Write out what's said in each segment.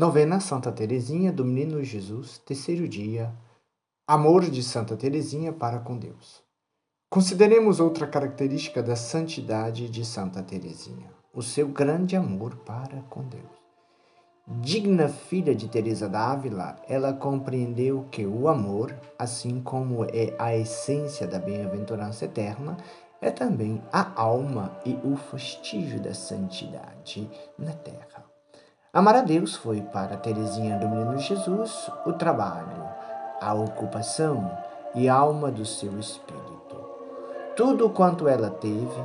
Novena Santa Teresinha do Menino Jesus, terceiro dia. Amor de Santa Teresinha para com Deus. Consideremos outra característica da santidade de Santa Teresinha, o seu grande amor para com Deus. Digna filha de Teresa d'Ávila, ela compreendeu que o amor, assim como é a essência da bem-aventurança eterna, é também a alma e o fastígio da santidade na terra. Amar a Deus foi para Teresinha do Menino Jesus o trabalho, a ocupação e alma do seu espírito. Tudo quanto ela teve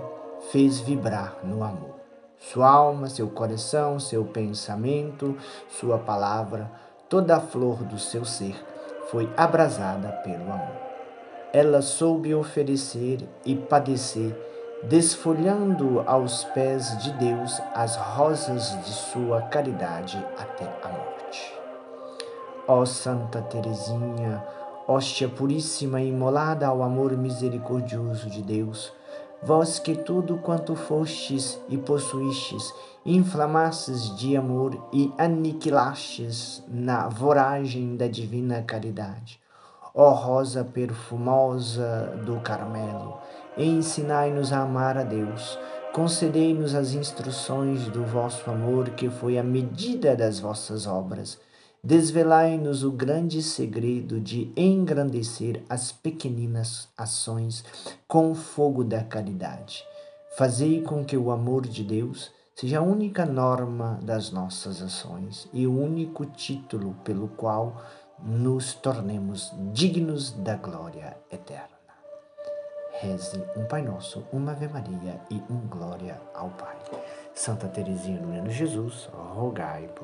fez vibrar no amor. Sua alma, seu coração, seu pensamento, sua palavra, toda a flor do seu ser foi abrasada pelo amor. Ela soube oferecer e padecer desfolhando aos pés de Deus as rosas de sua caridade até a morte. Ó Santa Teresinha, hóstia puríssima imolada ao amor misericordioso de Deus, vós que tudo quanto fostes e possuístes, inflamastes de amor e aniquilastes na voragem da divina caridade. Ó rosa perfumosa do Carmelo, ensinai-nos a amar a Deus. Concedei-nos as instruções do vosso amor, que foi a medida das vossas obras. Desvelai-nos o grande segredo de engrandecer as pequeninas ações com o fogo da caridade. Fazei com que o amor de Deus seja a única norma das nossas ações e o único título pelo qual nos tornemos dignos da glória eterna. Reze um Pai Nosso, uma Ave Maria e um Glória ao Pai. Santa Teresinha do Menino Jesus, rogai por